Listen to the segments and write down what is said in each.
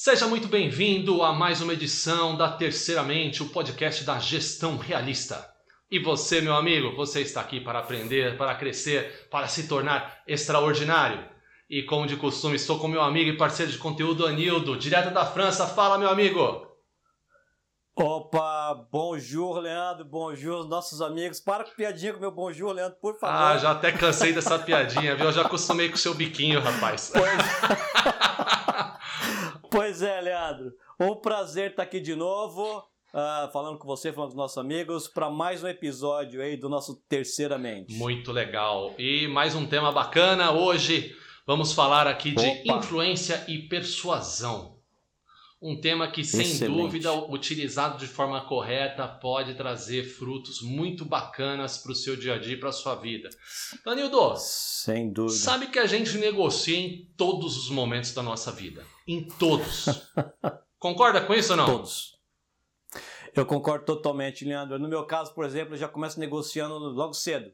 Seja muito bem-vindo a mais uma edição da Terceiramente, o podcast da gestão realista. E você, meu amigo, você está aqui para aprender, para crescer, para se tornar extraordinário. E como de costume, estou com meu amigo e parceiro de conteúdo Anildo, direto da França. Fala, meu amigo! Opa, bonjour, Leandro, bonjour, nossos amigos. Para com piadinha com meu bonjour, Leandro, por favor. Ah, já até cansei dessa piadinha, viu? Eu já acostumei com o seu biquinho, rapaz. Pois... Pois é, Leandro. Um prazer estar aqui de novo, uh, falando com você, falando com nossos amigos, para mais um episódio aí do nosso Terceiramente. Muito legal. E mais um tema bacana. Hoje vamos falar aqui de Opa. influência e persuasão. Um tema que, sem Excelente. dúvida, utilizado de forma correta, pode trazer frutos muito bacanas para o seu dia a dia e para a sua vida. Danildo, sem dúvida. Sabe que a gente negocia em todos os momentos da nossa vida. Em todos. Concorda com isso ou não? Todos. Eu concordo totalmente, Leandro. No meu caso, por exemplo, eu já começo negociando logo cedo.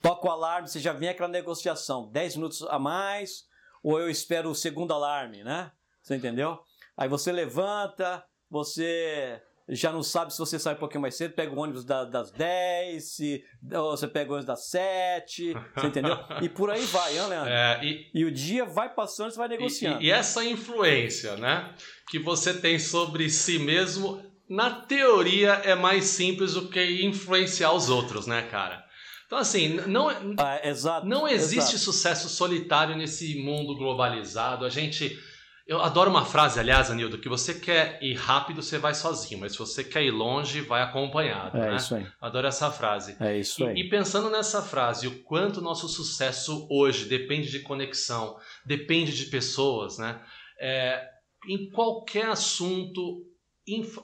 Toca o alarme, você já vem aquela negociação. 10 minutos a mais, ou eu espero o segundo alarme, né? Você entendeu? Aí você levanta, você já não sabe se você sai um pouquinho mais cedo, pega o ônibus da, das 10, se, ou você pega o ônibus das 7, você entendeu? E por aí vai, hein, Leandro? É, e, e, o dia vai passando, você vai negociando. E, e, essa influência, né, que você tem sobre si mesmo, na teoria é mais simples do que influenciar os outros, né, cara? Então, assim, não, ah, exato, não existe exato. sucesso solitário nesse mundo globalizado. A gente eu adoro uma frase, aliás, Anildo, que você quer ir rápido, você vai sozinho, mas se você quer ir longe, vai acompanhado. É né? isso aí. Adoro essa frase. É isso aí. E, e pensando nessa frase, o quanto nosso sucesso hoje depende de conexão, depende de pessoas, né? É, em qualquer assunto,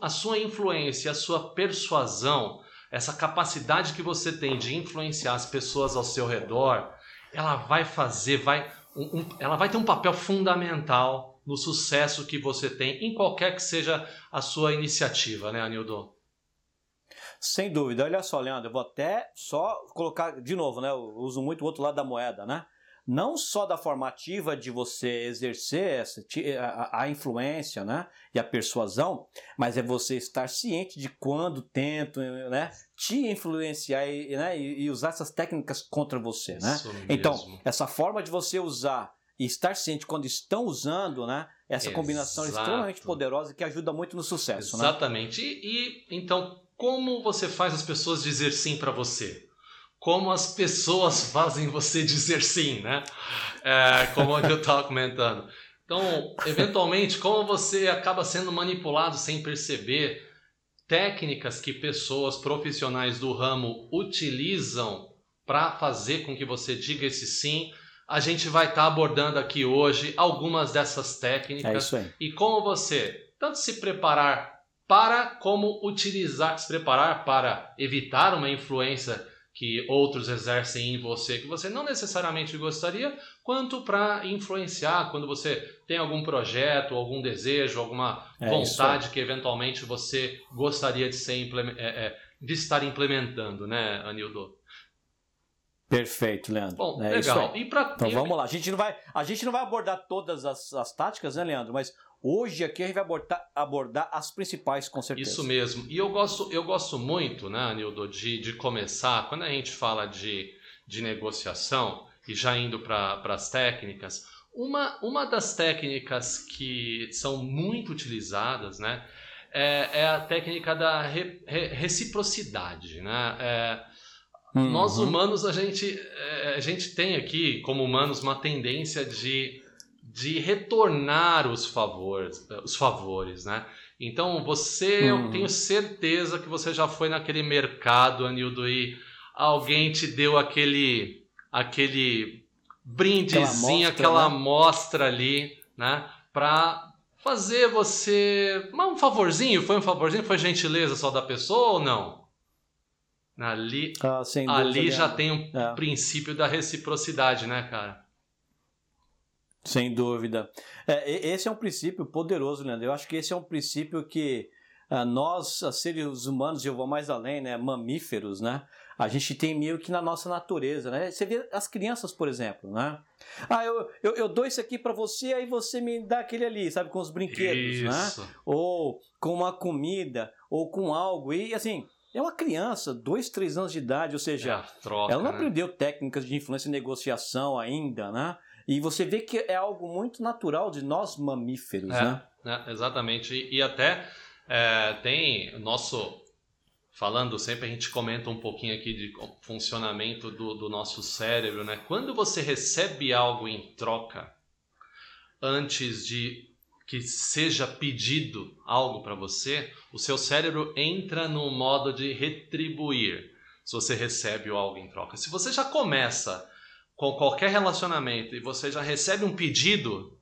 a sua influência, a sua persuasão, essa capacidade que você tem de influenciar as pessoas ao seu redor, ela vai fazer, vai, um, um, ela vai ter um papel fundamental no sucesso que você tem em qualquer que seja a sua iniciativa, né, Anildo? Sem dúvida. Olha só, Leandro, eu vou até só colocar de novo, né? Eu uso muito o outro lado da moeda, né? Não só da formativa de você exercer essa, a, a influência né? e a persuasão, mas é você estar ciente de quando tentam né? te influenciar e, né? e, usar essas técnicas contra você. Né? Então, essa forma de você usar e estar ciente quando estão usando, né? Essa Exato. combinação extremamente poderosa que ajuda muito no sucesso. Né? Exatamente. Né? E, e então, como você faz as pessoas dizer sim para você? Como as pessoas fazem você dizer sim, né? É, como eu estava comentando. Então, eventualmente, como você acaba sendo manipulado sem perceber técnicas que pessoas profissionais do ramo utilizam para fazer com que você diga esse sim a gente vai estar tá abordando aqui hoje algumas dessas técnicas. É e como você tanto se preparar para como utilizar, se preparar para evitar uma influência que outros exercem em você que você não necessariamente gostaria, quanto para influenciar quando você tem algum projeto, algum desejo, alguma é vontade que eventualmente você gostaria de, ser, é, é, de estar implementando, né, Anildo? Perfeito, Leandro. Bom, é legal. E pra... Então vamos lá. A gente não vai, a gente não vai abordar todas as, as táticas, né, Leandro? Mas hoje aqui a gente vai abordar, abordar as principais, com certeza. Isso mesmo. E eu gosto, eu gosto muito, né, Nildo, de, de começar, quando a gente fala de, de negociação, e já indo para as técnicas, uma, uma das técnicas que são muito utilizadas, né, é, é a técnica da re, re, reciprocidade, né? É, Uhum. Nós humanos, a gente, é, a gente tem aqui, como humanos, uma tendência de, de retornar os favores, os favores, né? Então, você, uhum. eu tenho certeza que você já foi naquele mercado, Anildo, e alguém te deu aquele, aquele brindezinho, aquela amostra, né? ali, né? Pra fazer você. Um favorzinho? Foi um favorzinho? Foi gentileza só da pessoa ou não? Ali, ah, ali já tem um é. princípio da reciprocidade, né, cara? Sem dúvida. É, esse é um princípio poderoso, Leandro. Eu acho que esse é um princípio que ah, nós, seres humanos, eu vou mais além, né, mamíferos, né, a gente tem meio que na nossa natureza, né? Você vê as crianças, por exemplo, né? Ah, eu, eu, eu dou isso aqui para você, aí você me dá aquele ali, sabe, com os brinquedos, né? isso. né? Ou com uma comida, ou com algo. E assim, é uma criança, dois, três anos de idade, ou seja, é troca, ela não né? aprendeu técnicas de influência e negociação ainda, né? E você vê que é algo muito natural de nós mamíferos, é, né? É, exatamente. E, e até é, tem nosso falando sempre, a gente comenta um pouquinho aqui de funcionamento do, do nosso cérebro, né? Quando você recebe algo em troca, antes de que seja pedido algo para você, o seu cérebro entra no modo de retribuir se você recebe algo em troca. Se você já começa com qualquer relacionamento e você já recebe um pedido,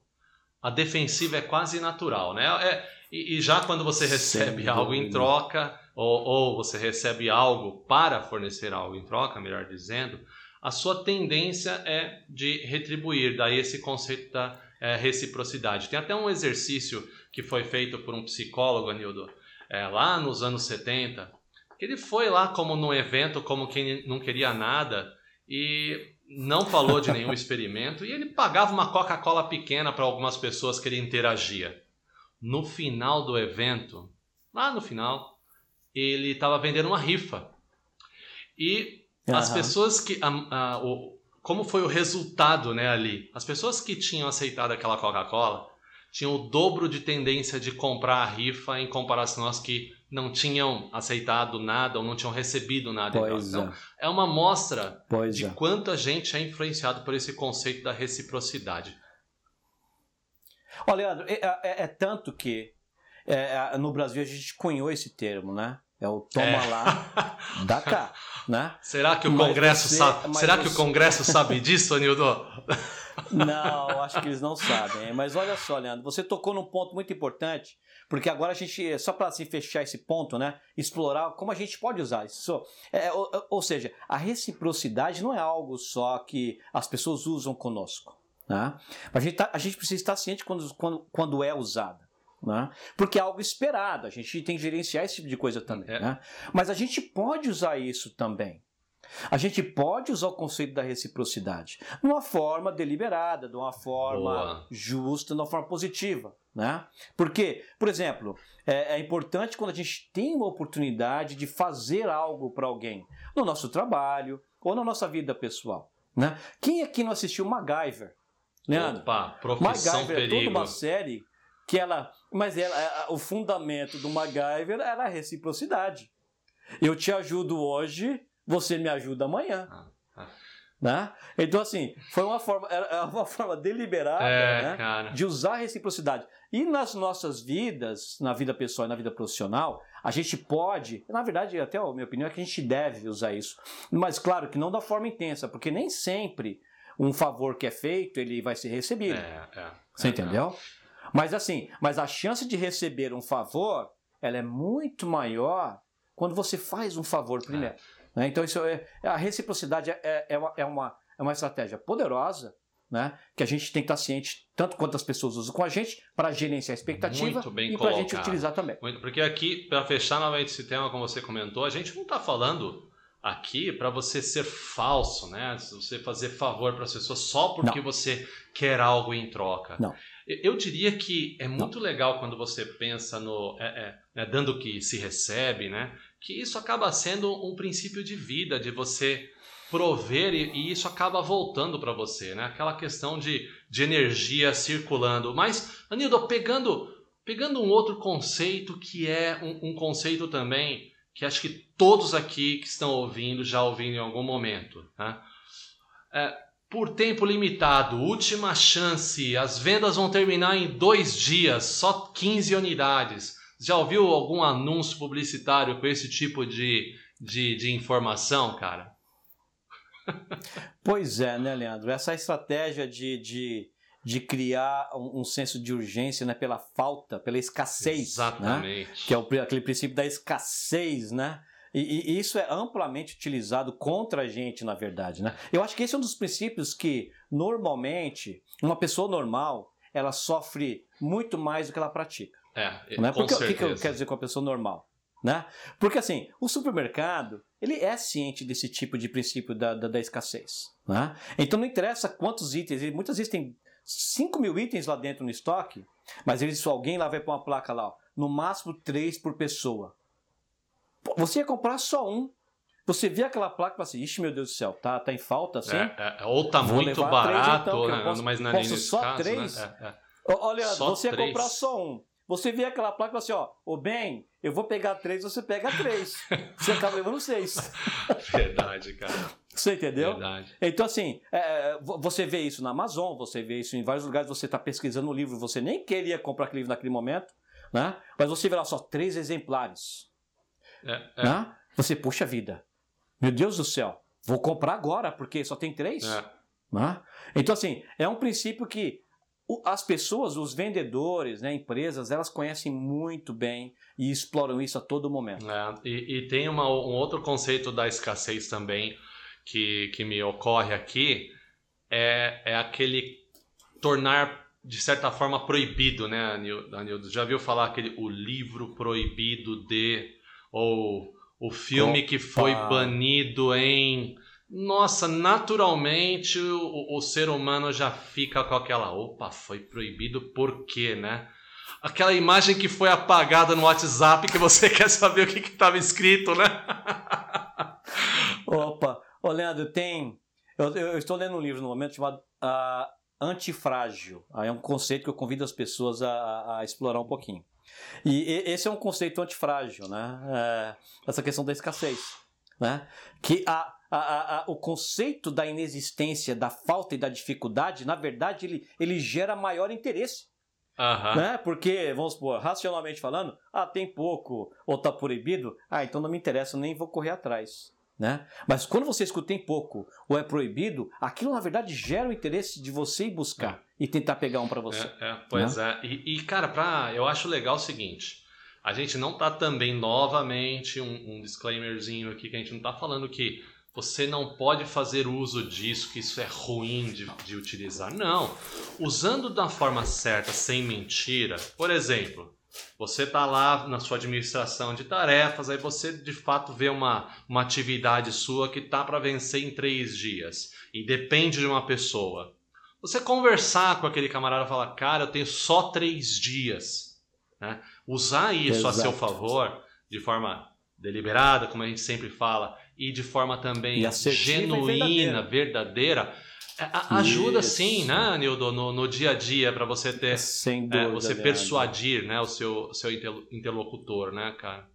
a defensiva é quase natural, né? É, e, e, já quando você recebe Sem algo dúvida. em troca, ou, ou você recebe algo para fornecer algo em troca, melhor dizendo, a sua tendência é de retribuir, daí esse conceito da é, reciprocidade. Tem até um exercício que foi feito por um psicólogo, Anildo, é, lá nos anos 70, que ele foi lá como num evento, como quem não queria nada, e não falou de nenhum experimento, e ele pagava uma Coca-Cola pequena para algumas pessoas que ele interagia. No final do evento, lá no final, ele estava vendendo uma rifa. E uhum. as pessoas que. A, a, o, como foi o resultado né, ali? As pessoas que tinham aceitado aquela Coca-Cola tinham o dobro de tendência de comprar a rifa em comparação às que não tinham aceitado nada ou não tinham recebido nada. Pois então, é. é uma mostra pois de é. quanto a gente é influenciado por esse conceito da reciprocidade. Olha, Leandro, é, é, é tanto que é, é, no Brasil a gente cunhou esse termo, né? É o toma é. lá, dá cá, né? Será que o Congresso você, sabe? Será você... que o Congresso sabe disso, Anildo? Não, acho que eles não sabem. Mas olha só, Leandro, você tocou num ponto muito importante, porque agora a gente, só para assim, fechar esse ponto, né? Explorar como a gente pode usar isso. É, ou, ou, seja, a reciprocidade não é algo só que as pessoas usam conosco. Né? A, gente tá, a gente precisa estar ciente quando, quando, quando é usada. Né? Porque é algo esperado, a gente tem que gerenciar esse tipo de coisa também. É. Né? Mas a gente pode usar isso também. A gente pode usar o conceito da reciprocidade de uma forma deliberada, de uma forma Boa. justa, de uma forma positiva. Né? Porque, por exemplo, é, é importante quando a gente tem uma oportunidade de fazer algo para alguém, no nosso trabalho ou na nossa vida pessoal. Né? Quem aqui não assistiu MacGyver? Leandro? Opa, profissão MacGyver perigo. é toda uma série que ela. Mas ela, o fundamento do MacGyver era a reciprocidade. Eu te ajudo hoje, você me ajuda amanhã. Ah, ah. Né? Então, assim, foi uma forma, era uma forma deliberada é, né, de usar a reciprocidade. E nas nossas vidas, na vida pessoal e na vida profissional, a gente pode, na verdade, até a minha opinião é que a gente deve usar isso. Mas, claro, que não da forma intensa, porque nem sempre um favor que é feito ele vai ser recebido. É, é, Você é, entendeu? Mas assim, mas a chance de receber um favor, ela é muito maior quando você faz um favor primeiro. É. Né? Então isso é, a reciprocidade é, é, uma, é, uma, é uma estratégia poderosa, né? Que a gente tem que estar ciente, tanto quanto as pessoas usam com a gente, para gerenciar a expectativa e para a gente utilizar também. Muito, porque aqui, para fechar novamente esse tema, como você comentou, a gente não está falando aqui para você ser falso, né? Você fazer favor para as pessoas só porque não. você quer algo em troca. Não. Eu diria que é muito Não. legal quando você pensa no é, é, né, dando que se recebe, né? Que isso acaba sendo um princípio de vida, de você prover e, e isso acaba voltando para você, né? Aquela questão de, de energia circulando. Mas, Anildo, pegando, pegando um outro conceito que é um, um conceito também que acho que todos aqui que estão ouvindo já ouviram em algum momento, né? É, por tempo limitado, última chance. As vendas vão terminar em dois dias, só 15 unidades. Já ouviu algum anúncio publicitário com esse tipo de, de, de informação, cara? Pois é, né, Leandro? Essa estratégia de, de, de criar um, um senso de urgência né, pela falta, pela escassez. Né? Exatamente. Né? Que é o, aquele princípio da escassez, né? E, e, isso é amplamente utilizado contra a gente, na verdade. Né? Eu acho que esse é um dos princípios que, normalmente, uma pessoa normal ela sofre muito mais do que ela pratica. É, né? Porque, o que, eu quero dizer com a pessoa normal? Né? Porque assim, o supermercado ele é ciente desse tipo de princípio da, da, da escassez. Né? Então não interessa quantos itens, ele- muitas vezes tem 5 mil itens lá dentro no estoque, mas eles, alguém lá vai pôr uma placa lá, ó, no máximo 3 por pessoa. Você ia comprar só um. Você vê aquela placa e fala assim, ixi meu Deus do céu, tá, tá em falta assim? É, é, ou tá muito levar três, barato, então, né? posso- mas na posso nesse só caso, três? né? É, é. Olha, Só você ia três. comprar só um. Você vê aquela placa e fala assim, ó, ô bem, eu vou pegar três, você pega três. você acaba levando seis. Verdade, cara. Você entendeu? Verdade. Então, assim, é, vo- você vê isso na Amazon, você vê isso em vários lugares, você está pesquisando um livro, você nem queria comprar aquele livro naquele momento, né? Mas você vê lá só três exemplares. É, é, Né? Você, puxa vida, meu Deus do céu, vou comprar agora, porque só tem três. é. Né? Então, assim, é um princípio que as pessoas, os vendedores, né, empresas, elas conhecem muito bem e exploram isso a todo momento. É, e, e tem uma- um outro conceito da escassez também que, que me ocorre aqui, é, é aquele tornar, de certa forma, proibido, né, Anil- Anildo? Já viu falar aquele o livro proibido de, ou o filme que foi Opa. banido em... Nossa, naturalmente o, o ser humano já fica com aquela, opa, foi proibido por quê, né? Aquela imagem que foi apagada no WhatsApp que você quer saber o que estava escrito, né? Opa, ô Leandro, tem. Eu, eu estou lendo um livro no momento chamado ah, Antifrágil. É um conceito que eu convido as pessoas a- a explorar um pouquinho. E, esse é um conceito antifrágil, né? É, essa questão da escassez. Né? Que a, a- a- o conceito da inexistência, da falta e da dificuldade, na verdade, ele, ele gera maior interesse. Aham. Né? Porque, vamos supor, racionalmente falando, ah, tem pouco ou está proibido, ah, então não me interessa, nem vou correr atrás. Né? Mas quando você escuta tem pouco ou é proibido, aquilo na verdade gera o interesse de você ir buscar e tentar pegar um para você. É, é, pois é. E, e, cara, pra, eu acho legal o seguinte: a gente não tá também, novamente, um, um disclaimerzinho aqui, que a gente não tá falando que você não pode fazer uso disso, que isso é ruim de, de utilizar. Não. Usando da forma certa, sem mentira, por exemplo. Você tá lá na sua administração de tarefas, aí você de fato vê uma, uma atividade sua que tá para vencer em três dias e depende de uma pessoa. Você conversar com aquele camarada e falar, cara, eu tenho só três dias. né? Usar isso a seu Exato. favor, de forma deliberada, como a gente sempre fala, e de forma também genuína, verdadeira, é, a- ajuda Isso. sim, né, Nildo, no, no dia a dia, para você ter, Sem é, dúvida. você Leandro. persuadir né, o seu, seu interlo- interlocutor, né, cara?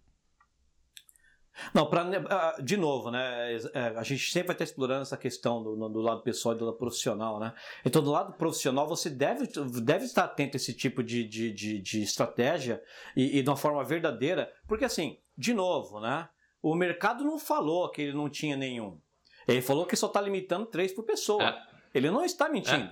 Não, pra, ah, de novo, né? é, A gente sempre vai estar explorando essa questão do, do lado pessoal e do lado profissional, né? Então, do lado profissional, você deve, deve estar atento a esse tipo de, de, de, de estratégia e, e de uma forma verdadeira, porque assim, de novo, né? O mercado não falou que ele não tinha nenhum. Ele falou que só está limitando três por pessoa. É. Ele não está mentindo.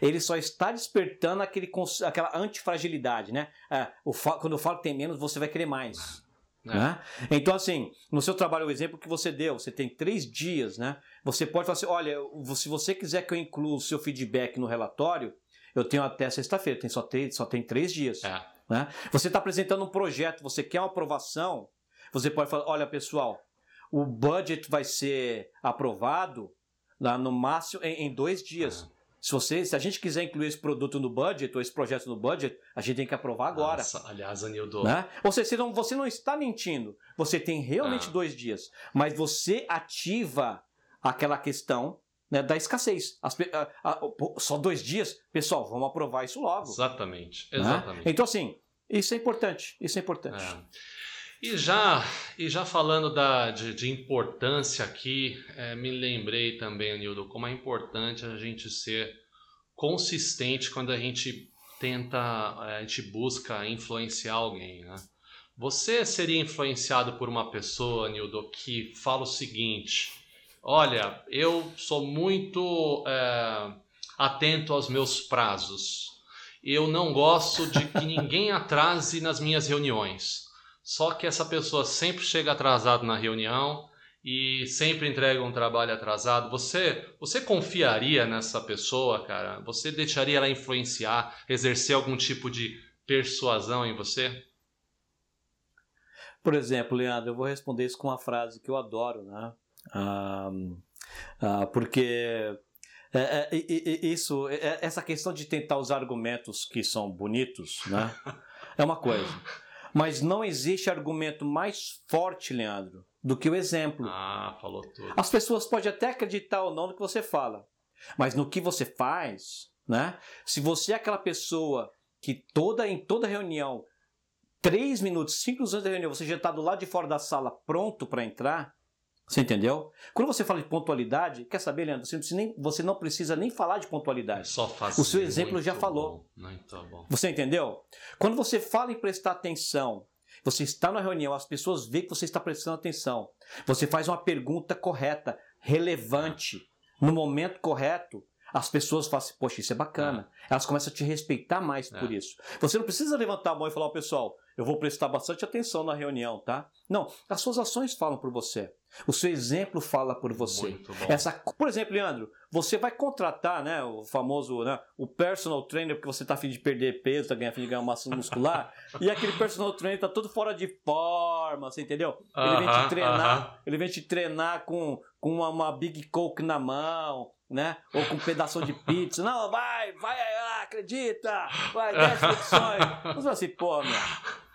Ele só está despertando aquele, aquela antifragilidade, né? É, o quando eu falo que tem menos, você vai querer mais. É. Né? Então, assim, no seu trabalho, o exemplo que você deu, você tem três dias, né? Você pode falar assim: olha, se você quiser que eu inclua o seu feedback no relatório, eu tenho até sexta-feira, tem só, três, só tem três dias. É. Né? Você está apresentando um projeto, você quer uma aprovação, você pode falar: olha, pessoal, o budget vai ser aprovado lá no máximo em, em dois dias. Se, você, se a gente quiser incluir esse produto no budget, ou esse projeto no budget, a gente tem que aprovar agora. Nossa, aliás, Anildo, Né? Ou seja, você não, você não está mentindo. Você tem realmente Ah. dois dias. Mas você ativa aquela questão né, da escassez. As a- a- só dois dias? Pessoal, vamos aprovar isso logo. exatamente, né? exatamente. Então, assim, isso é importante. Isso é importante. É. E já, e já falando da, de, de importância aqui, é, me lembrei também, Anildo, como é importante a gente ser consistente quando a gente tenta, é, a gente busca influenciar alguém, né? Você seria influenciado por uma pessoa, Nildo, que fala o seguinte: Olha, eu sou muito é, atento aos meus prazos. Eu não gosto de que ninguém atrase nas minhas reuniões. Só que essa pessoa sempre chega atrasado na reunião e sempre entrega um trabalho atrasado. Você, você confiaria nessa pessoa, cara? Você deixaria ela influenciar, exercer algum tipo de persuasão em você? Por exemplo, Leandro, eu vou responder isso com uma frase que eu adoro, né? Ah, ah, porque é, é, isso, é, essa questão de tentar usar argumentos que são bonitos, né? É uma coisa. Mas não existe argumento mais forte, Leandro, do que o exemplo. Ah, falou tudo. As pessoas podem até acreditar ou não no que você fala, mas no que você faz, né? Se você é aquela pessoa que toda em toda reunião três minutos, cinco minutos antes da reunião, você já está do lado de fora da sala pronto para entrar. Você entendeu? Quando você fala de pontualidade, quer saber, Leandro? Você não, precisa nem, você não precisa nem falar de pontualidade. Só faz o seu exemplo já falou. Muito bom. Você entendeu? Quando você fala em prestar atenção, você está na reunião, as pessoas veem que você está prestando atenção. Você faz uma pergunta correta, relevante, no momento correto. As pessoas falam assim, poxa, isso é bacana. É. Elas começam a te respeitar mais é. por isso. Você não precisa levantar a mão e falar, pessoal, eu vou prestar bastante atenção na reunião, tá? Não, as suas ações falam por você. O seu exemplo fala por você. Essa, por exemplo, Leandro, você vai contratar, né, o famoso, né, o personal trainer porque você tá afim de perder peso, tá ganhando afim de ganhar massa muscular, e aquele personal trainer tá todo fora de forma, você entendeu? Ele vem te treinar, ele vem te treinar com, com uma, uma Big Coke na mão, né? Ou com um pedaço de pizza. Não, vai, vai lá, acredita, vai, 10 flexões. Você fala assim, pô, meu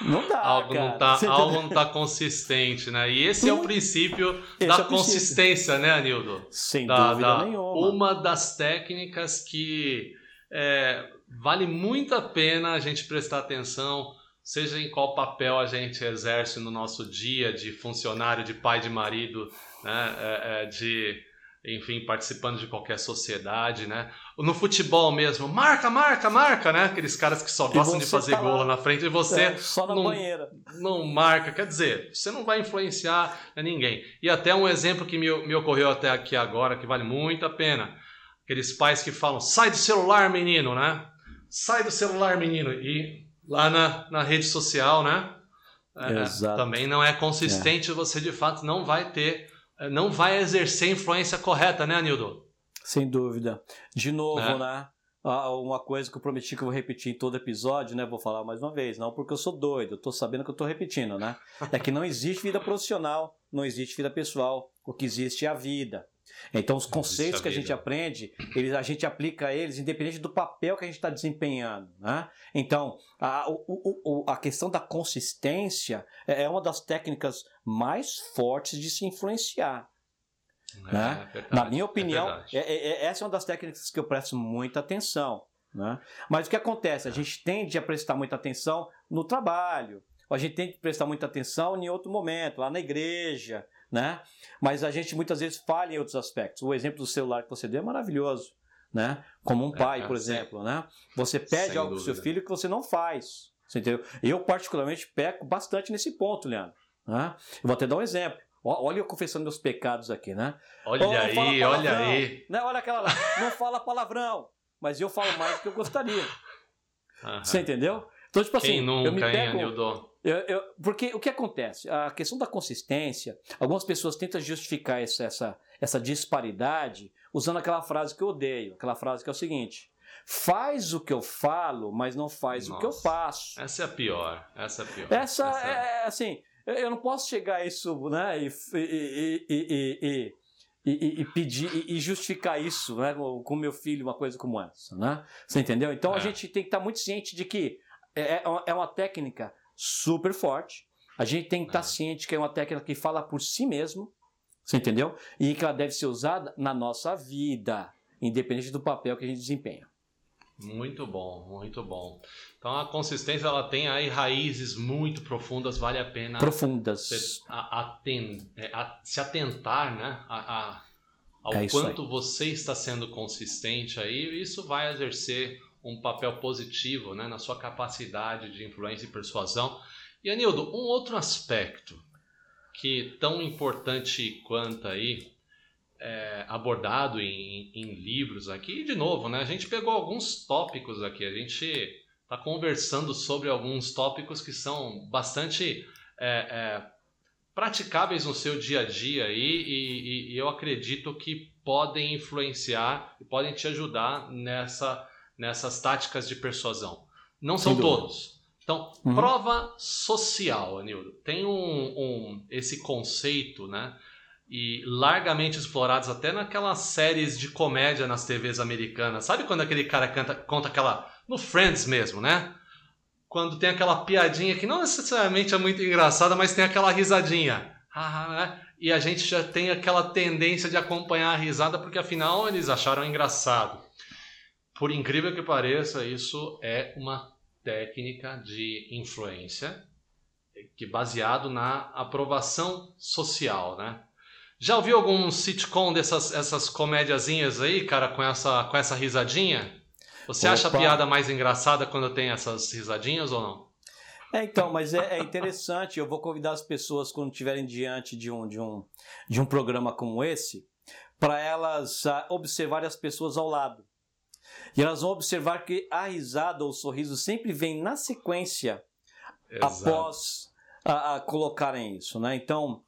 não dá. Algo, cara. Não, tá, algo não tá consistente, né? E esse é o princípio esse da é consistência, princípio. né, Anildo? Sem da, dúvida da, nenhuma. Uma das técnicas que é, vale muito a pena a gente prestar atenção, seja em qual papel a gente exerce no nosso dia, de funcionário, de pai, de marido, né? É, é, de enfim, participando de qualquer sociedade, né? No futebol mesmo, marca, marca, marca, né? Aqueles caras que só gostam de fazer tá gol lá na frente e você é, só na não, banheira. não marca. Quer dizer, você não vai influenciar ninguém. E até um exemplo que me, me ocorreu até aqui agora, que vale muito a pena. Aqueles pais que falam, sai do celular, menino, né? Sai do celular, menino. E lá na, na rede social, né? É, também não é consistente, é. você de fato não vai ter não vai exercer influência correta, né, Anildo? Sem dúvida. De novo, é. né? Uma coisa que eu prometi que eu vou repetir em todo episódio, né? Vou falar mais uma vez, não porque eu sou doido, eu tô sabendo que eu tô repetindo, né? É que não existe vida profissional, não existe vida pessoal. O que existe é a vida. Então, os conceitos que a gente aprende, eles, a gente aplica eles independente do papel que a gente está desempenhando. Né? Então, a, o, o, a questão da consistência é, é uma das técnicas mais fortes de se influenciar. É, né? É Na minha é opinião, é é, essa é uma das técnicas que eu presto muita atenção. Né? Mas o que acontece? A gente tende a prestar muita atenção no trabalho, a gente tem que prestar muita atenção em outro momento, lá na igreja, né? Mas a gente muitas vezes falha em outros aspectos. O exemplo do celular que você deu é maravilhoso, né? Como um é, pai, é, por exemplo, né? Você pede algo para seu filho que você não faz, você entendeu? Eu particularmente peco bastante nesse ponto, Leandro. Né? Eu vou até dar um exemplo. Olha eu confessando meus pecados aqui, né? Olha aí, olha aí. Né? Olha aquela lá. Não fala palavrão, mas eu falo mais do que eu gostaria. Você entendeu? Então, tipo assim, Quem nunca, eu me pego, hein, eu, eu, porque o que acontece? A questão da consistência, algumas pessoas tentam justificar essa, essa, essa disparidade usando aquela frase que eu odeio, aquela frase que é o seguinte: faz o que eu falo, mas não faz Nossa, o que eu faço. Essa é a pior. Essa é a pior. Essa, essa é, é, assim, eu não posso chegar a isso, né, e, e, e, e, e pedir e justificar isso, né, com meu filho, uma coisa como essa, né? Você entendeu? Então é. a gente tem que estar muito ciente de que é, é uma técnica super forte. A gente tem que estar é. ciente que é uma técnica que fala por si mesmo, você entendeu? E que ela deve ser usada na nossa vida, independente do papel que a gente desempenha. Muito bom, muito bom. Então a consistência ela tem aí raízes muito profundas, vale a pena profundas se, a, a, é, a, se atentar, né, a, ao é quanto você está sendo consistente aí. Isso vai exercer um papel positivo né, na sua capacidade de influência e persuasão. E Anildo, um outro aspecto que tão importante quanto aí é, abordado em, em, livros aqui, e de novo, né, a gente pegou alguns tópicos aqui, a gente está conversando sobre alguns tópicos que são bastante é, é, praticáveis no seu dia a dia aí, e, e, e eu acredito que podem influenciar e podem te ajudar nessa nessas táticas de persuasão. Não são todos. Então, uhum. prova social, Anildo. Tem um, um, esse conceito, né? E largamente explorados até naquelas séries de comédia nas TVs americanas. Sabe quando aquele cara canta, conta aquela. No Friends mesmo, né? Quando tem aquela piadinha que não necessariamente é muito engraçada, mas tem aquela risadinha. Né? E a gente já tem aquela tendência de acompanhar a risada porque afinal eles acharam engraçado. Por incrível que pareça, isso é uma técnica de influência que baseado na aprovação social, né? Já ouviu algum sitcom dessas essas comédiazinhas aí, cara, com essa com essa risadinha? Você Opa. acha a piada mais engraçada quando tem essas risadinhas ou não? É, então, mas é, é, interessante. Eu vou convidar as pessoas quando estiverem diante de um, de um, de um programa como esse, para elas uh, observarem as pessoas ao lado. E elas vão observar que a risada ou o sorriso sempre vem na sequência Exato. após a, a, colocarem isso, né? Então,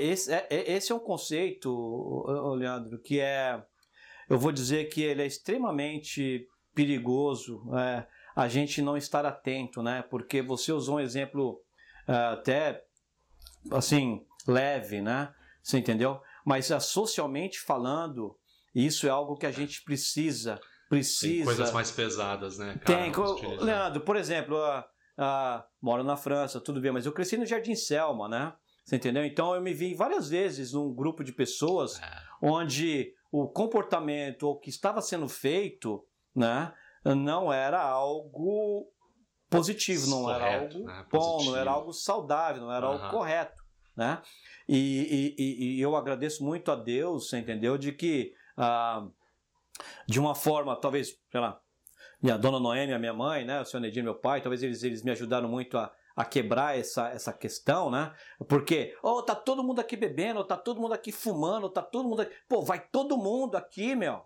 esse é, esse é um conceito, Leandro, que é, eu vou dizer que ele é extremamente perigoso, é, a gente não estar atento, né? Porque você usou um exemplo uh, até assim leve, né? Você entendeu? Mas uh, socialmente falando, isso é algo que a gente precisa precisa. Tem coisas mais pesadas, né? Cara, Tem. Leandro, por exemplo, uh, uh, moro na França, tudo bem, mas eu cresci no Jardim Selma, né? Você entendeu? Então eu me vi várias vezes num grupo de pessoas é. onde o comportamento, o que estava sendo feito, né, não era algo positivo, não correto, era algo né? bom, Positivo. não era algo saudável, não era uhum. algo correto, né? E, e, e, eu agradeço muito a Deus, você entendeu, de que uh, de uma forma, talvez, sei lá, minha dona Noêmia, minha mãe, né, o senhor Nedir, meu pai, talvez eles, eles me ajudaram muito a, a quebrar essa, essa questão, né? Porque, oh, tá todo mundo aqui bebendo, tá todo mundo aqui fumando, tá todo mundo aqui. Pô, vai todo mundo aqui, meu.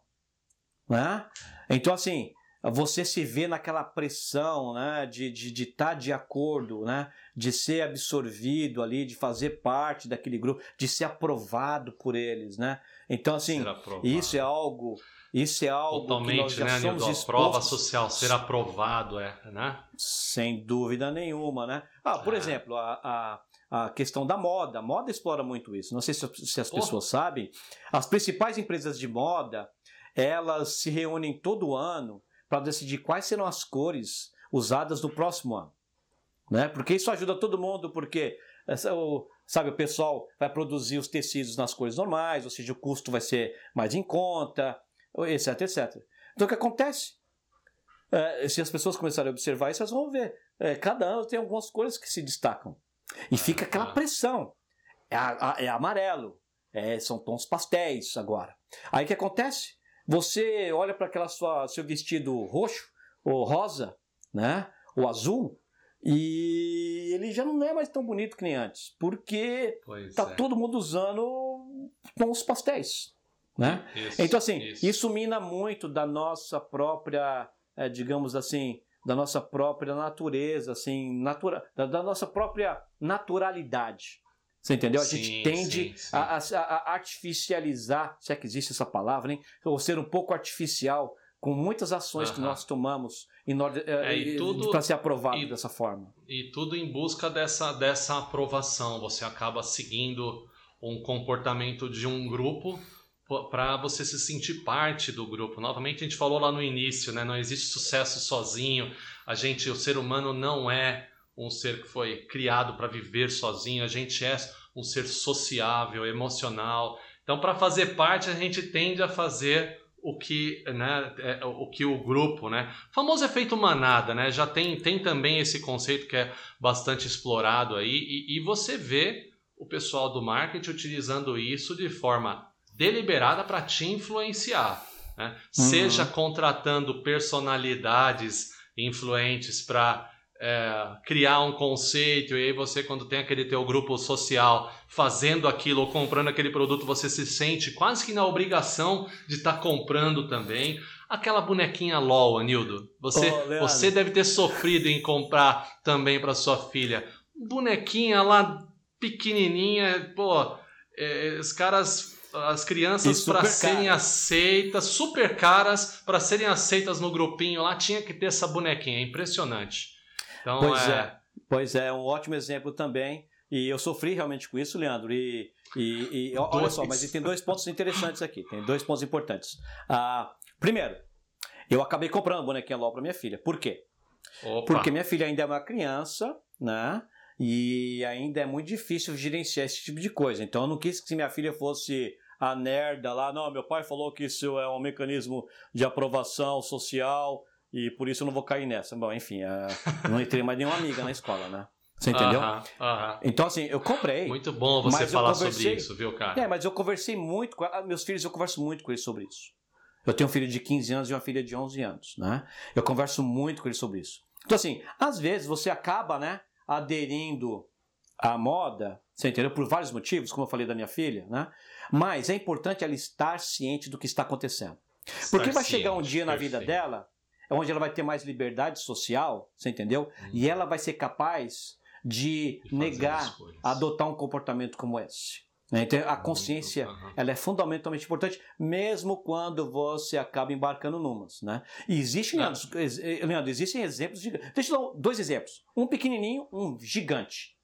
Né? Então, assim, você se vê naquela pressão, né? De estar de, de, tá de acordo, né? De ser absorvido ali, de fazer parte daquele grupo, de ser aprovado por eles, né? Então, assim, isso é algo isso é algo Totalmente, que nós já né, somos Nildo? prova social, ser aprovado, é, né? Sem dúvida nenhuma, né? Ah, por é. exemplo, a, a, a, questão da moda. A moda explora muito isso. Não sei se, se as pessoas oh. sabem. As principais empresas de moda, elas se reúnem todo ano para decidir quais serão as cores usadas no próximo ano. Né? Porque isso ajuda todo mundo, porque essa, o, sabe, o pessoal vai produzir os tecidos nas cores normais, ou seja, o custo vai ser mais em conta, etc, etc. Então o que acontece? É, se as pessoas começarem a observar isso, elas vão ver. É, cada ano tem algumas cores que se destacam. E fica aquela ah. pressão. É, é amarelo, é, são tons pastéis agora. Aí o que acontece? Você olha para aquela sua seu vestido roxo ou rosa, né? Ou azul, e ele já não é mais tão bonito que nem antes, porque pois tá é. todo mundo usando tons pastéis. Né? Isso, então, assim, isso. isso. mina muito da nossa própria, é, digamos assim, da nossa própria natureza, assim, natura, da, da nossa própria naturalidade. Você entendeu? A sim, gente tende sim, sim. A, a, a, artificializar, se é que existe essa palavra, hein? ou ser um pouco artificial com muitas ações que nós tomamos é, para ser aprovado e, dessa forma. E tudo em busca dessa, dessa aprovação. Você acaba seguindo um comportamento de um grupo para você se sentir parte do grupo. Novamente a gente falou lá no início, né? Não existe sucesso sozinho. A gente, o ser humano não é um ser que foi criado para viver sozinho. A gente é um ser sociável, emocional. Então, para fazer parte, a gente tende a fazer o que, né, é, o que o grupo, né? Famoso efeito manada, né? Já tem, tem também esse conceito que é bastante explorado aí e, e você vê o pessoal do marketing utilizando isso de forma deliberada para te influenciar. Né? Uhum. Seja contratando personalidades influentes para é, criar um conceito e aí você quando tem aquele teu grupo social fazendo aquilo ou comprando aquele produto você se sente quase que na obrigação de estar tá comprando também aquela bonequinha LOL Anildo você oh, você deve ter sofrido em comprar também para sua filha bonequinha lá pequenininha pô é, os caras as crianças para serem aceitas, super caras, para serem aceitas no grupinho lá, tinha que ter essa bonequinha. É impressionante. Então, pois é... é. Pois é, um ótimo exemplo também. E eu sofri realmente com isso, Leandro. E, e, e olha só, mas tem dois pontos interessantes aqui. Tem dois pontos importantes. Ah, primeiro, eu acabei comprando bonequinha LOL para minha filha. Por quê? Opa. Porque minha filha ainda é uma criança, né? E ainda é muito difícil gerenciar esse tipo de coisa. Então eu não quis que minha filha fosse a nerda lá. Não, meu pai falou que isso é um mecanismo de aprovação social e por isso eu não vou cair nessa. Bom, enfim, uh, não entrei mais nenhuma amiga na escola, né? Você entendeu? Uh -huh, uh -huh. Então, assim, eu comprei. Muito bom você falar sobre isso, viu, cara? É, mas eu conversei muito com. Meus filhos, eu converso muito com eles sobre isso. Eu tenho um filho de 15 anos e uma filha de 11 anos, né? Eu converso muito com eles sobre isso. Então, assim, às vezes você acaba, né, aderindo à moda, você entendeu? Por vários motivos, como eu falei da minha filha, né? Mas é importante ela estar ciente do que está acontecendo. Porque vai chegar um dia na vida dela onde ela vai ter mais liberdade social, você entendeu? Hum. E ela vai ser capaz de, de negar, adotar um comportamento como esse. Né? Então, a consciência uhum. ela é fundamentalmente importante, mesmo quando você acaba embarcando numas. Né? E existem, Leandro, eh, Leandro, existem exemplos de. Deixa eu dar dois exemplos. Um pequenininho, um gigante.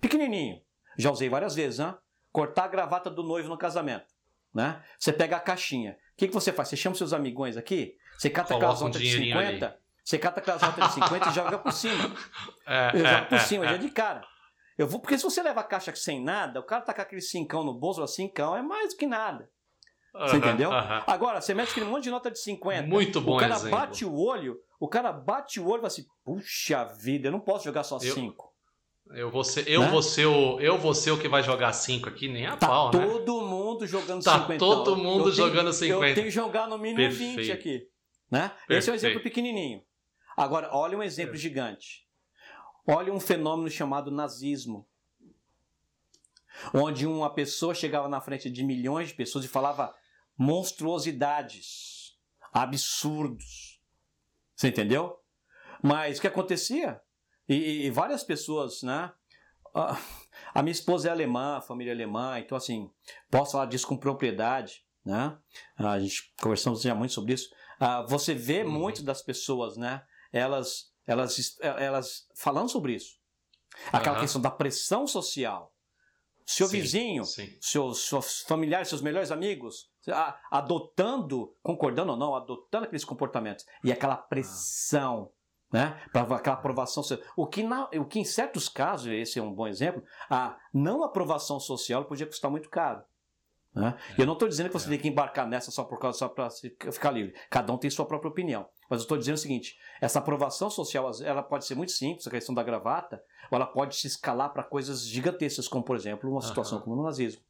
Pequenininho, já usei várias vezes, né? cortar a gravata do noivo no casamento. Né? Você pega a caixinha. O que, que você faz? Você chama seus amigões aqui, você cata aquelas notas de 50, ali. você cata aquelas notas de 50 e joga por cima. É, eu jogo por é, cima, é. já de cara. Eu vou, porque se você leva a caixa sem nada, o cara tá com aquele cincão no bolso, cincão é mais do que nada. Você entendeu? Agora, você mete aquele monte de nota de 50. Muito bom O cara exemplo. bate o olho, o cara bate o olho e fala assim, puxa vida, eu não posso jogar só 5. Eu vou ser, eu né? vou ser o, eu vou ser o que vai jogar 5 aqui, nem a tá pau, né? todo mundo jogando 50. Tá todo mundo eu jogando tenho, 50. Eu tenho que jogar no mínimo Perfeito. 20 aqui, né? Esse é um exemplo pequenininho. Agora, olha um exemplo é. gigante. Olha um fenômeno chamado nazismo. Onde uma pessoa chegava na frente de milhões de pessoas e falava monstruosidades, absurdos. Você entendeu? Mas o que acontecia? E, e várias pessoas, né? A minha esposa é alemã, família alemã, então assim, posso falar disso com propriedade, né? A gente conversamos já muito sobre isso. Ah, você vê uhum. muito das pessoas, né? Elas, elas, elas falando sobre isso. Aquela uhum. questão da pressão social. Seu sim, vizinho, sim. Seus, seus familiares, seus melhores amigos, adotando, concordando ou não, adotando aqueles comportamentos. E aquela pressão né? Para aquela aprovação social. O que, na, o que em certos casos, esse é um bom exemplo, a não aprovação social podia custar muito caro. Né? É, eu não estou dizendo que você é. tem que embarcar nessa só por causa só para ficar livre. Cada um tem sua própria opinião. Mas eu estou dizendo o seguinte: essa aprovação social ela pode ser muito simples, a questão da gravata, ou ela pode se escalar para coisas gigantescas, como por exemplo uma situação como o nazismo.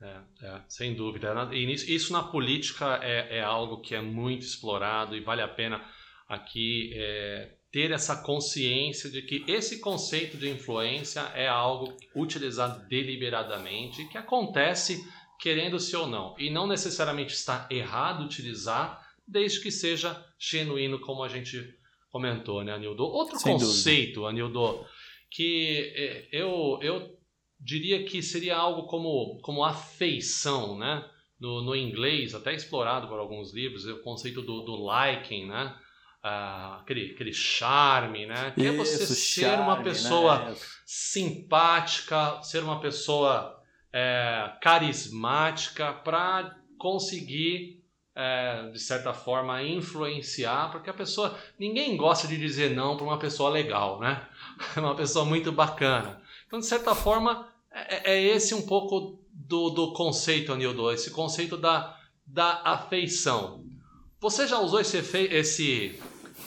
É, é, sem dúvida. E isso na política é, é algo que é muito explorado e vale a pena aqui é, ter essa consciência de que esse conceito de influência é algo utilizado deliberadamente que acontece querendo-se ou não. E não necessariamente está errado utilizar, desde que seja genuíno, como a gente comentou, né, Anildo? Outro Sem conceito, dúvida. Anildo, que é, eu, eu diria que seria algo como, como afeição, né? No, no inglês, até explorado por alguns livros, é o conceito do, do liking, né? Aquele, aquele charme, né? Que Isso, é você ser charme, uma pessoa né? simpática, ser uma pessoa é, carismática para conseguir, é, de certa forma, influenciar, porque a pessoa. Ninguém gosta de dizer não para uma pessoa legal, né? uma pessoa muito bacana. Então, de certa forma, é, é esse um pouco do, do conceito, Anildo, esse conceito da, da afeição. Você já usou esse, esse,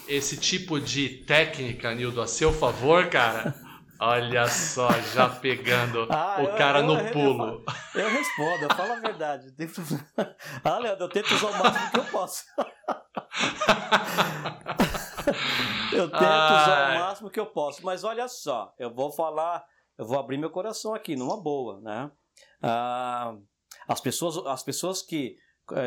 esse tipo de técnica, Nildo, a seu favor, cara? Olha só, já pegando ah, o cara eu, no eu, pulo. Eu, respondo, eu falo a verdade. Ah, Leandro, eu tento usar o máximo que eu posso. eu tento usar o máximo que eu posso. Mas olha só, eu vou falar, eu vou abrir meu coração aqui, numa boa, né? Ah, as, pessoas, as pessoas que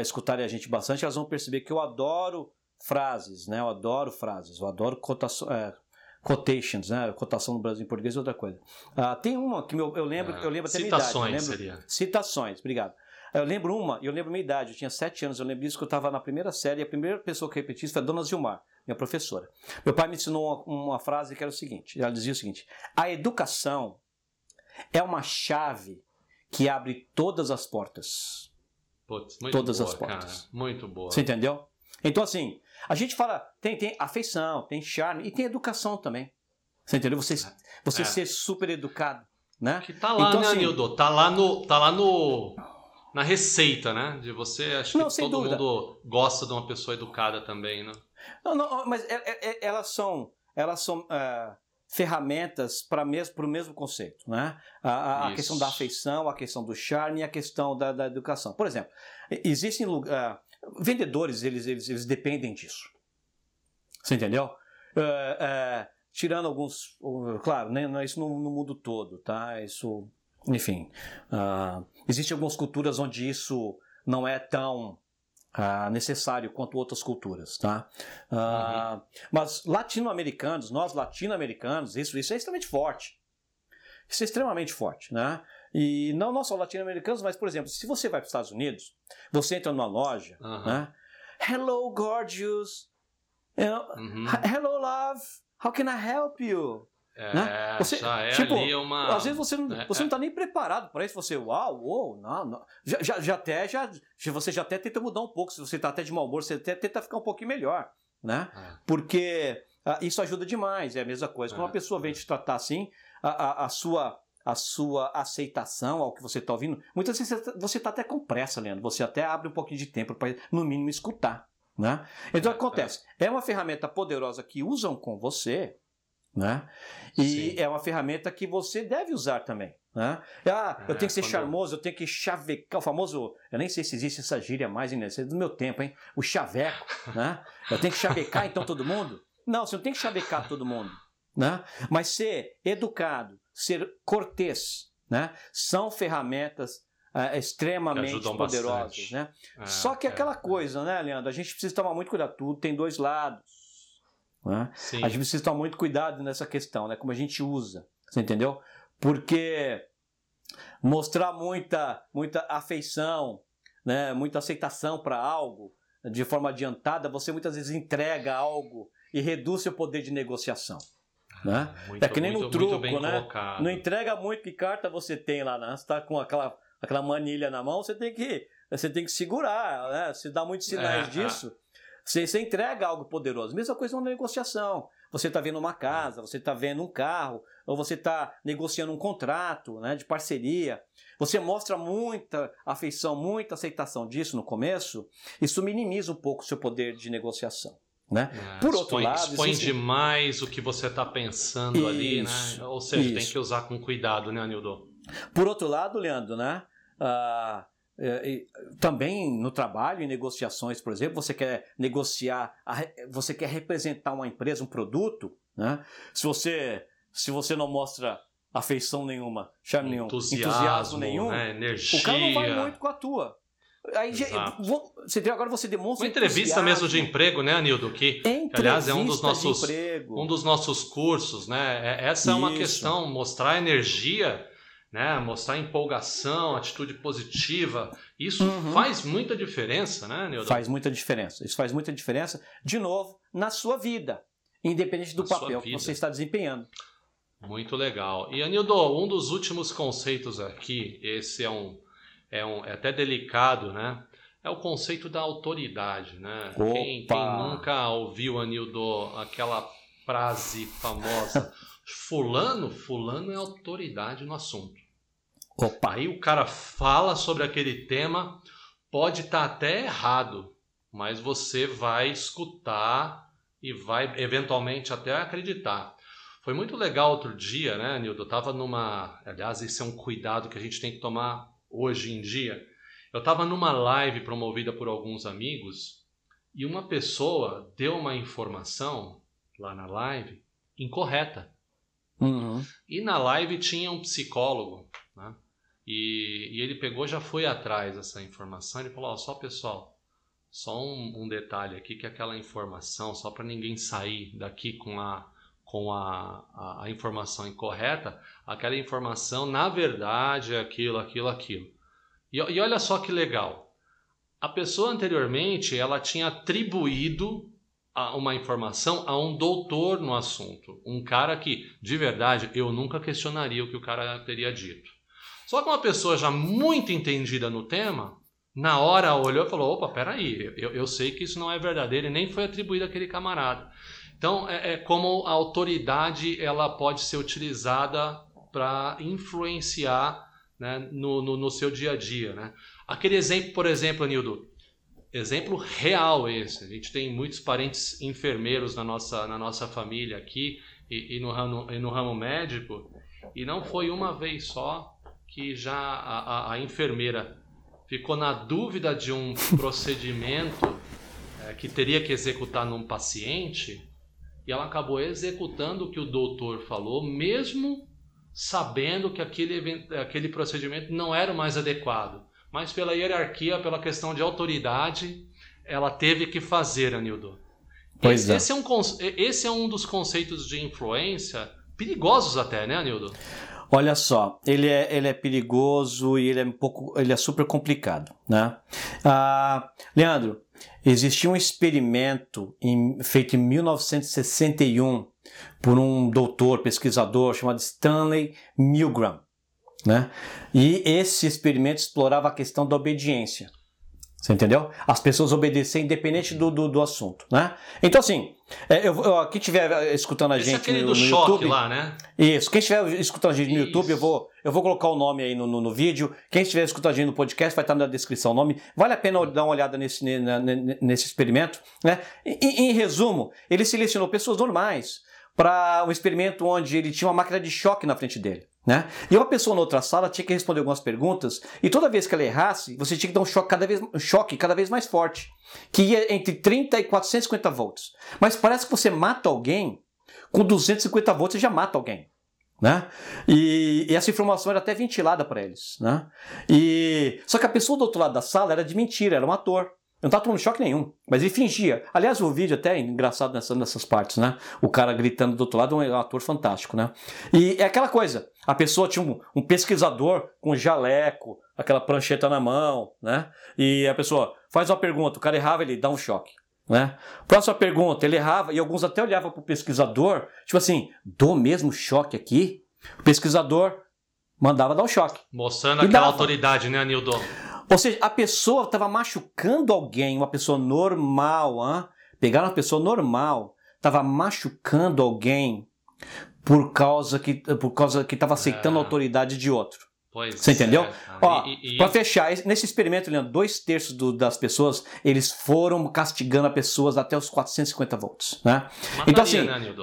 escutarem a gente bastante, elas vão perceber que eu adoro frases, né? Eu adoro frases, eu adoro cotação, é, quotations, né? Cotação no Brasil em português é outra coisa. Ah, tem uma que eu, eu lembro, ah, eu lembro até citações minha idade. Lembro, seria. Citações, obrigado. Eu lembro uma, eu lembro minha idade, eu tinha sete anos, eu lembro disso que eu estava na primeira série e a primeira pessoa que repeti isso foi a Dona Gilmar, minha professora. Meu pai me ensinou uma, uma frase que era o seguinte: ela dizia o seguinte, a educação é uma chave que abre todas as portas. Putz, muito todas boa, as portas. Cara. Muito boa. Você entendeu? Então, assim, a gente fala, tem, tem afeição, tem charme e tem educação também. Você entendeu? Você, você É. ser super educado, né? Que tá lá, Então, né, assim- Anildo? Tá lá no. Tá lá no. Na receita, né? De você, acho Não, que todo dúvida. mundo gosta de uma pessoa educada também, né? Não, não, mas é- é- é- elas são, elas são é, ferramentas para mesmo, o mesmo conceito, né? A, a- a questão da afeição, a questão do charme e a questão da, da educação. Por exemplo, existem ah, vendedores, eles, eles, eles dependem disso. Você entendeu? É, é, tirando alguns, uh, claro, né, não isso no, no mundo todo, tá? Isso, enfim, ah, existem algumas culturas onde isso não é tão ah, necessário quanto outras culturas, tá? Ah, Mas latino-americanos, nós latino-americanos, isso, isso é extremamente forte. Isso é extremamente forte, né? E não, não só latino-americanos, mas, por exemplo, se você vai para os Estados Unidos, você entra numa loja, Aham. né? Hello, gorgeous. You know, Uhum. Hello, love. How can I help you? É, né? Você- já é tipo, ali uma. Às vezes você não, é, você é. não tá nem preparado para isso. Você, uau, uau, não, não. Já, já, já até, já, você já até tenta mudar um pouco. Se você tá até de mau humor, você até tenta ficar um pouquinho melhor, né? É. Porque ah, isso ajuda demais. É a mesma coisa. Quando É, uma pessoa vem te tratar assim, a, a, a sua a sua aceitação ao que você está ouvindo, muitas vezes você tá- está até com pressa, Leandro. Você até abre um pouquinho de tempo para, no mínimo, escutar. Né? Então, É, acontece. É uma ferramenta poderosa que usam com você, né? E Sim. é uma ferramenta que você deve usar também. Né? Ah, eu É, tenho que ser charmoso, eu tenho que chavecar. O famoso, eu nem sei se existe essa gíria mais, né? Isso é do meu tempo, hein? O chaveco, né? Eu tenho que chavecar então todo mundo? Não, você não tem que chavecar todo mundo, né? Mas ser educado, ser cortês, né? São ferramentas ah, extremamente poderosas, bastante. né? É, Só que é, aquela é. coisa, né, Leandro? A gente precisa tomar muito cuidado. Tudo tem dois lados. Né? A gente precisa tomar muito cuidado nessa questão, né? Como a gente usa. Você entendeu? Porque mostrar muita, muita afeição, né? muita aceitação para algo de forma adiantada, você muitas vezes entrega algo e reduz seu poder de negociação. Né? Muito, É que nem no muito, muito truco, né? colocado. Não entrega muito que carta você tem lá, né? Você está com aquela, aquela manilha na mão, você tem que, você tem que segurar, né? Se dá muitos sinais É, disso, você, você entrega algo poderoso. Mesma coisa na negociação. Você está vendo uma casa, você está vendo um carro, ou você está negociando um contrato né, de parceria. Você mostra muita afeição, muita aceitação disso no começo, isso minimiza um pouco o seu poder de negociação. Né? É, Por outro expõe, lado, expõe existe- demais o que você está pensando ali, Isso, né? Ou seja, tem isso. que usar com cuidado, né, Anildo? Por outro lado, Leandro, né? e também no trabalho, em negociações, por exemplo, você quer negociar, você quer representar uma empresa, um produto, né? Se você, se você não mostra afeição nenhuma, charme nenhum, Entusiasmo, entusiasmo nenhum, né? energia. o cara não vai muito com a tua. Aí, já- você agora você demonstra Uma entrevista mesmo de emprego, né, Anildo? Que aliás, é um dos Entrevista nossos- um dos nossos cursos, né? é- Essa é uma Isso. questão, mostrar energia, né? Mostrar empolgação, atitude positiva. Isso Uhum. faz muita diferença, né, Anildo? Faz muita diferença. Isso faz muita diferença, de novo, na sua vida, independente do Na papel que você está desempenhando. Muito legal. E Anildo, um dos últimos conceitos aqui, esse é um, é um é até delicado, né? É o conceito da autoridade, né? Quem, quem nunca ouviu, Anildo, aquela frase famosa, fulano, fulano é autoridade no assunto. Opa! Aí o cara fala sobre aquele tema, pode estar até errado, mas você vai escutar e vai eventualmente até acreditar. Foi muito legal outro dia, né, Nildo? Eu tava numa. Aliás, esse é um cuidado que a gente tem que tomar hoje em dia. Eu estava numa live promovida por alguns amigos e uma pessoa deu uma informação lá na live incorreta. Uhum. E na live tinha um psicólogo, né? E, e ele pegou, já foi atrás dessa informação. Ele falou: ó, só pessoal, só um, um detalhe aqui que aquela informação, só para ninguém sair daqui com a com a, a, a informação incorreta, aquela informação na verdade é aquilo, aquilo, aquilo. E, e olha só que legal. A pessoa anteriormente ela tinha atribuído uma informação a um doutor no assunto, um cara que, de verdade, eu nunca questionaria o que o cara teria dito. Só que uma pessoa já muito entendida no tema, na hora olhou e falou: opa, peraí, eu, eu sei que isso não é verdadeiro e nem foi atribuído àquele camarada. Então, é, é como a autoridade ela pode ser utilizada para influenciar né, no, no, no, seu dia a dia. Né? Aquele exemplo, por exemplo, Nildo, exemplo real esse. A gente tem muitos parentes enfermeiros na nossa, na nossa família aqui e, e, no, ramo, e no ramo médico, e não foi uma vez só que já a, a, a enfermeira ficou na dúvida de um procedimento é, que teria que executar num paciente e ela acabou executando o que o doutor falou, mesmo sabendo que aquele, aquele procedimento não era o mais adequado. Mas pela hierarquia, pela questão de autoridade, ela teve que fazer, Anildo. Pois esse, é. Esse, é um, esse é um dos conceitos de influência perigosos até, né, Anildo? Olha só, ele é, ele é perigoso e ele é um pouco, ele é super complicado, né? Ah, Leandro, existiu um experimento em, feito em 1961 por um doutor, pesquisador chamado Stanley Milgram, né? E esse experimento explorava a questão da obediência. Você entendeu? As pessoas obedecer independente do, do, do assunto, né? Então, assim, é, eu, eu, quem estiver escutando a Esse é gente é no, no YouTube... lá, né? Isso. Quem estiver escutando a gente no Isso. YouTube, eu vou, eu vou colocar o nome aí no, no, no, vídeo. Quem estiver escutando a gente no podcast, vai estar na descrição o nome. Vale a pena dar uma olhada nesse, nesse experimento, né? Em, em resumo, ele selecionou pessoas normais para um experimento onde ele tinha uma máquina de choque na frente dele. Né? E uma pessoa na outra sala tinha que responder algumas perguntas, e toda vez que ela errasse, você tinha que dar um choque cada vez, um choque cada vez mais forte, que ia entre 30 e 450 volts. Mas parece que você mata alguém, com 250 volts você já mata alguém. Né? E, e essa informação era até ventilada para eles. Né? E, só que a pessoa do outro lado da sala era de mentira, era um ator. Não tá tomando choque nenhum, mas ele fingia. Aliás, o vídeo até é engraçado nessa, nessas partes, né? O cara gritando do outro lado um ator fantástico, né? E é aquela coisa, a pessoa tinha um, um pesquisador com jaleco, aquela prancheta na mão, né? E a pessoa faz uma pergunta, o cara errava, ele dá um choque. Né? Próxima pergunta, ele errava e alguns até olhavam para o pesquisador, tipo assim, dou mesmo choque aqui? O pesquisador mandava dar um choque. Mostrando aquela dava. autoridade, né, Nildo? Ou seja, a pessoa estava machucando alguém, uma pessoa normal, hein? pegaram uma pessoa normal, estava machucando alguém por causa que por causa que estava aceitando é. a autoridade de outro. Pois Você entendeu? É. Ó, e, e... para fechar, nesse experimento, Leandro, dois terços do, das pessoas eles foram castigando as pessoas até os 450 volts, né? Mataria, então assim, né,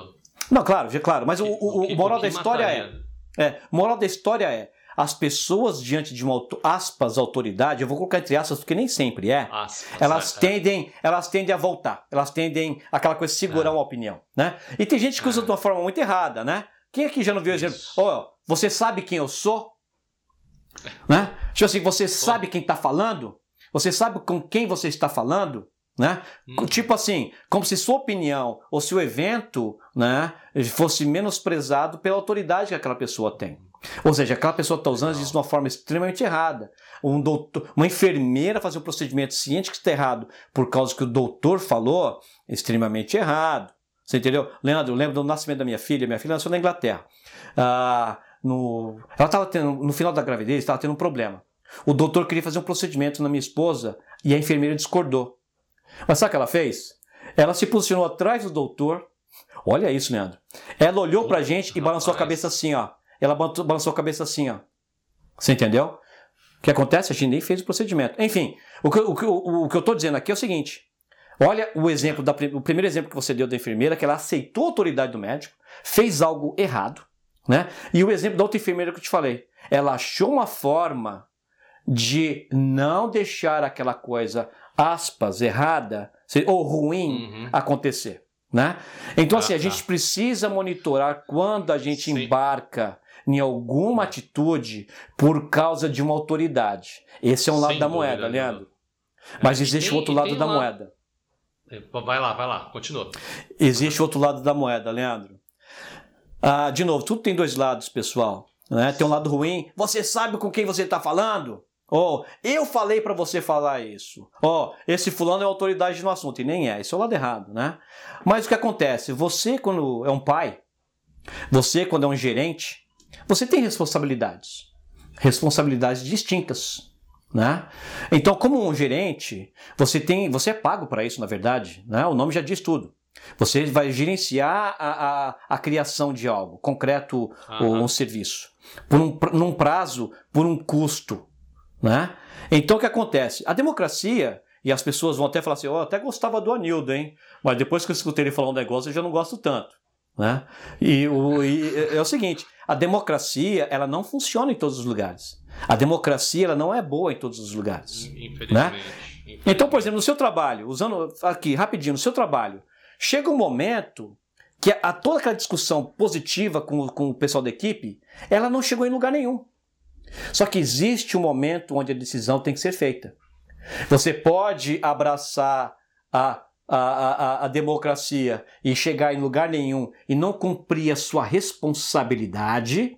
não, claro, claro, mas o, o, o, o moral da história mataria? é, é, moral da história é as pessoas diante de uma aspas autoridade, eu vou colocar entre aspas porque nem sempre é, aspas, elas é, tendem, elas tendem a voltar, elas tendem aquela coisa segurar é. uma opinião, né? E tem gente que usa é. de uma forma muito errada, né? Quem aqui já não viu exemplo? Oh, você sabe quem eu sou? Né? Tipo assim, você sabe quem está falando? Você sabe com quem você está falando? Né? Hum. Tipo assim, como se sua opinião ou seu evento né, fosse menosprezado pela autoridade que aquela pessoa tem. Ou seja, aquela pessoa está usando isso de uma forma extremamente errada. Um doutor, uma enfermeira fazer um procedimento ciente que está errado por causa que o doutor falou, extremamente errado. Você entendeu? Leandro, eu lembro do nascimento da minha filha. Minha filha nasceu na Inglaterra. Ah, no, ela estava tendo, no final da gravidez, estava tendo um problema. O doutor queria fazer um procedimento na minha esposa e a enfermeira discordou. Mas sabe o que ela fez? Ela se posicionou atrás do doutor. Olha isso, Leandro. Ela olhou para a gente e balançou a cabeça assim, ó. Ela balançou a cabeça assim, ó. Você entendeu? O que acontece? A gente nem fez o procedimento. Enfim, o que, o, o, o que eu estou dizendo aqui é o seguinte. Olha o exemplo, da, o primeiro exemplo que você deu da enfermeira, que ela aceitou a autoridade do médico, fez algo errado, né? E o exemplo da outra enfermeira que eu te falei. Ela achou uma forma de não deixar aquela coisa, aspas, errada ou ruim uhum. acontecer. Né? Então, ah, assim, a tá. gente precisa monitorar quando a gente Sim. embarca em alguma atitude por causa de uma autoridade. Esse é um lado Sem da moeda, dúvida, Leandro. Mas existe o outro lado da uma... moeda. É, vai lá, vai lá, continua. Existe outro lado da moeda, Leandro. Ah, de novo, tudo tem dois lados, pessoal. Né? Tem um lado ruim. Você sabe com quem você está falando? Ó, oh, eu falei para você falar isso. Ó, oh, esse fulano é autoridade no assunto. E nem é. Isso é o lado errado, né? Mas o que acontece? Você, quando é um pai, você, quando é um gerente, você tem responsabilidades. Responsabilidades distintas. Né? Então, como um gerente, você tem, você é pago para isso, na verdade. Né? O nome já diz tudo. Você vai gerenciar a, a, a criação de algo, concreto ou um serviço, por um, num prazo, por um custo. Né? Então o que acontece? A democracia, e as pessoas vão até falar assim, oh, eu até gostava do Anildo, hein? Mas depois que eu escutei ele falar um negócio, eu já não gosto tanto. Né? E, o, e é o seguinte, a democracia ela não funciona em todos os lugares. A democracia ela não é boa em todos os lugares. Infelizmente. Né? Infelizmente. Então, por exemplo, no seu trabalho, usando aqui rapidinho, no seu trabalho, chega um momento que a, a toda aquela discussão positiva com, com o pessoal da equipe, ela não chegou em lugar nenhum. Só que existe um momento onde a decisão tem que ser feita. Você pode abraçar a, a, a, a democracia e chegar em lugar nenhum e não cumprir a sua responsabilidade,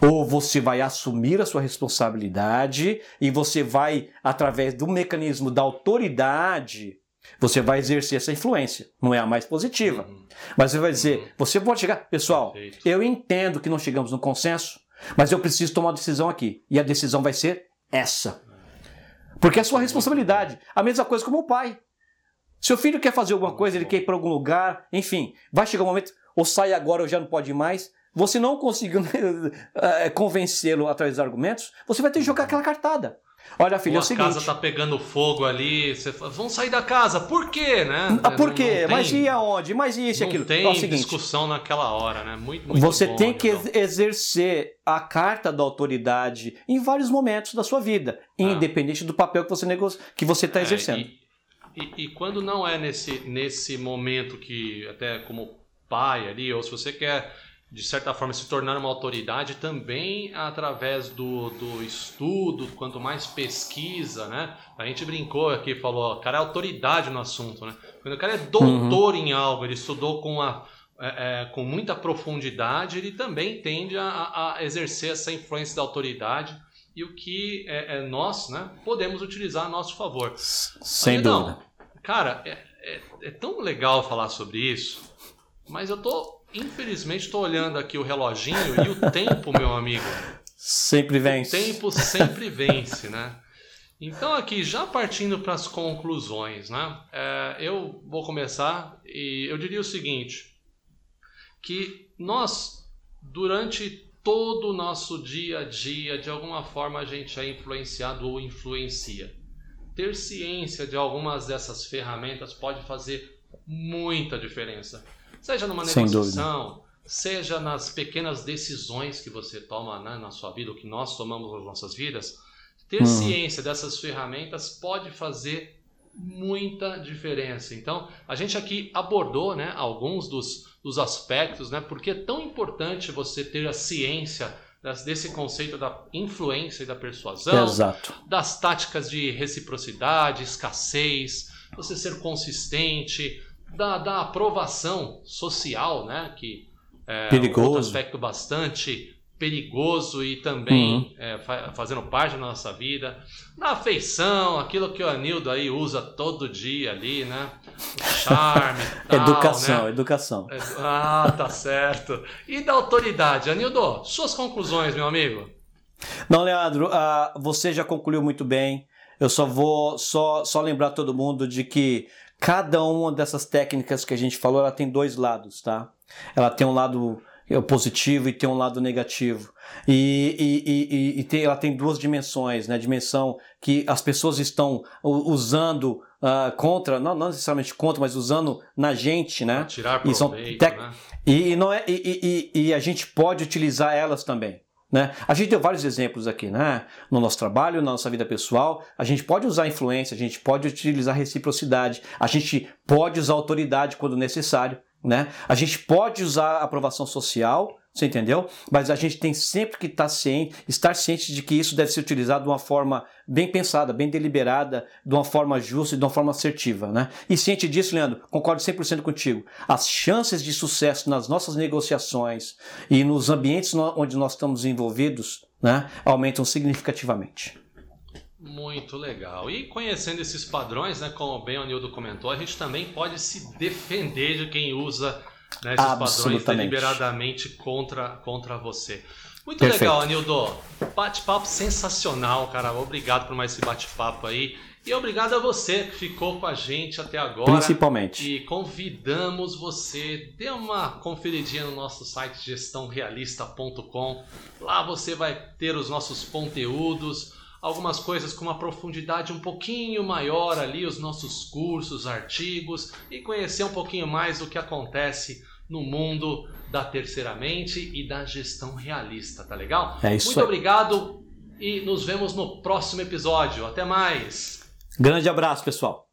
ou você vai assumir a sua responsabilidade e você vai, através do mecanismo da autoridade, você vai exercer essa influência. Não é a mais positiva. Uhum. Mas você vai dizer, uhum. você pode chegar, pessoal, Perfeito. eu entendo que não chegamos no consenso, mas eu preciso tomar uma decisão aqui. E a decisão vai ser essa. Porque é sua responsabilidade. A mesma coisa como o pai. Seu filho quer fazer alguma coisa, ele quer ir para algum lugar, enfim, vai chegar um momento, ou sai agora ou já não pode mais. Você não conseguiu eh, convencê-lo através dos argumentos, você vai ter que jogar aquela cartada. Olha, filho, é o seguinte. A casa tá pegando fogo ali, você fala, vão sair da casa. Por quê, né? Ah, por quê? Não, não Mas e aonde? Mas e isso e aquilo? Não tem é seguinte, discussão naquela hora, né? Muito, muito Você bom, tem que então. exercer a carta da autoridade em vários momentos da sua vida, ah. independente do papel que você negocia, que você está é, exercendo. E, e, e, quando não é nesse, nesse momento que, até como pai ali, ou se você quer de certa forma, se tornar uma autoridade também através do, do estudo, quanto mais pesquisa, né? A gente brincou aqui, falou, o cara é autoridade no assunto, né? Quando o cara é doutor uhum. em algo, ele estudou com, a, é, é, com muita profundidade, ele também tende a, a, exercer essa influência da autoridade e o que é, é nós, né, podemos utilizar a nosso favor. Sem Aí, dúvida. Não, cara, é, é, é tão legal falar sobre isso, mas eu tô Infelizmente, estou olhando aqui o reloginho e o tempo, meu amigo. Sempre vence. O tempo sempre vence, né? Então, aqui, já partindo para as conclusões, né? É, eu vou começar e eu diria o seguinte: que nós, durante todo o nosso dia a dia, de alguma forma a gente é influenciado ou influencia. Ter ciência de algumas dessas ferramentas pode fazer muita diferença. Seja numa negociação, seja nas pequenas decisões que você toma né, na sua vida, ou que nós tomamos nas nossas vidas, ter uhum. ciência dessas ferramentas pode fazer muita diferença. Então, a gente aqui abordou né, alguns dos, dos aspectos, né, porque é tão importante você ter a ciência desse conceito da influência e da persuasão, Exato. das táticas de reciprocidade, escassez, você ser consistente, da, da aprovação social, né? Que é perigoso. outro aspecto bastante perigoso e também uhum. é, fazendo parte da nossa vida. Na afeição, aquilo que o Anildo aí usa todo dia ali, né? O charme. tal, educação, né? educação. É, ah, tá certo. E da autoridade, Anildo, suas conclusões, meu amigo? Não, Leandro, uh, você já concluiu muito bem. Eu só vou só, só lembrar todo mundo de que Cada uma dessas técnicas que a gente falou, ela tem dois lados, tá? Ela tem um lado é, positivo e tem um lado negativo. E, e, e, e tem, ela tem duas dimensões, né? Dimensão que as pessoas estão usando uh, contra, não, não, necessariamente contra, mas usando na gente, né? tirar proveito, e, são tec... né? e, não é, e, e, e a gente pode utilizar elas também. Né? A gente deu vários exemplos aqui, né? No nosso trabalho, na nossa vida pessoal, a gente pode usar influência, a gente pode utilizar reciprocidade, a gente pode usar autoridade quando necessário, né? A gente pode usar aprovação social, você entendeu? Mas a gente tem sempre que estar tá ciente, estar ciente de que isso deve ser utilizado de uma forma bem pensada, bem deliberada, de uma forma justa e de uma forma assertiva. Né? E ciente disso, Leandro, concordo 100% contigo. As chances de sucesso nas nossas negociações e nos ambientes onde nós estamos envolvidos né, aumentam significativamente. Muito legal. E conhecendo esses padrões, né, como bem o Nildo comentou, a gente também pode se defender de quem usa né, esses padrões deliberadamente contra, contra você. Muito Perfeito. legal, Anildo. Bate-papo sensacional, cara. Obrigado por mais esse bate-papo aí. E obrigado a você que ficou com a gente até agora. Principalmente. E convidamos você, dê uma conferidinha no nosso site gestãorealista.com. Lá você vai ter os nossos conteúdos, algumas coisas com uma profundidade um pouquinho maior ali, os nossos cursos, artigos e conhecer um pouquinho mais do que acontece no mundo da terceiramente e da gestão realista, tá legal? É isso Muito aí. obrigado e nos vemos no próximo episódio. Até mais! Grande abraço, pessoal.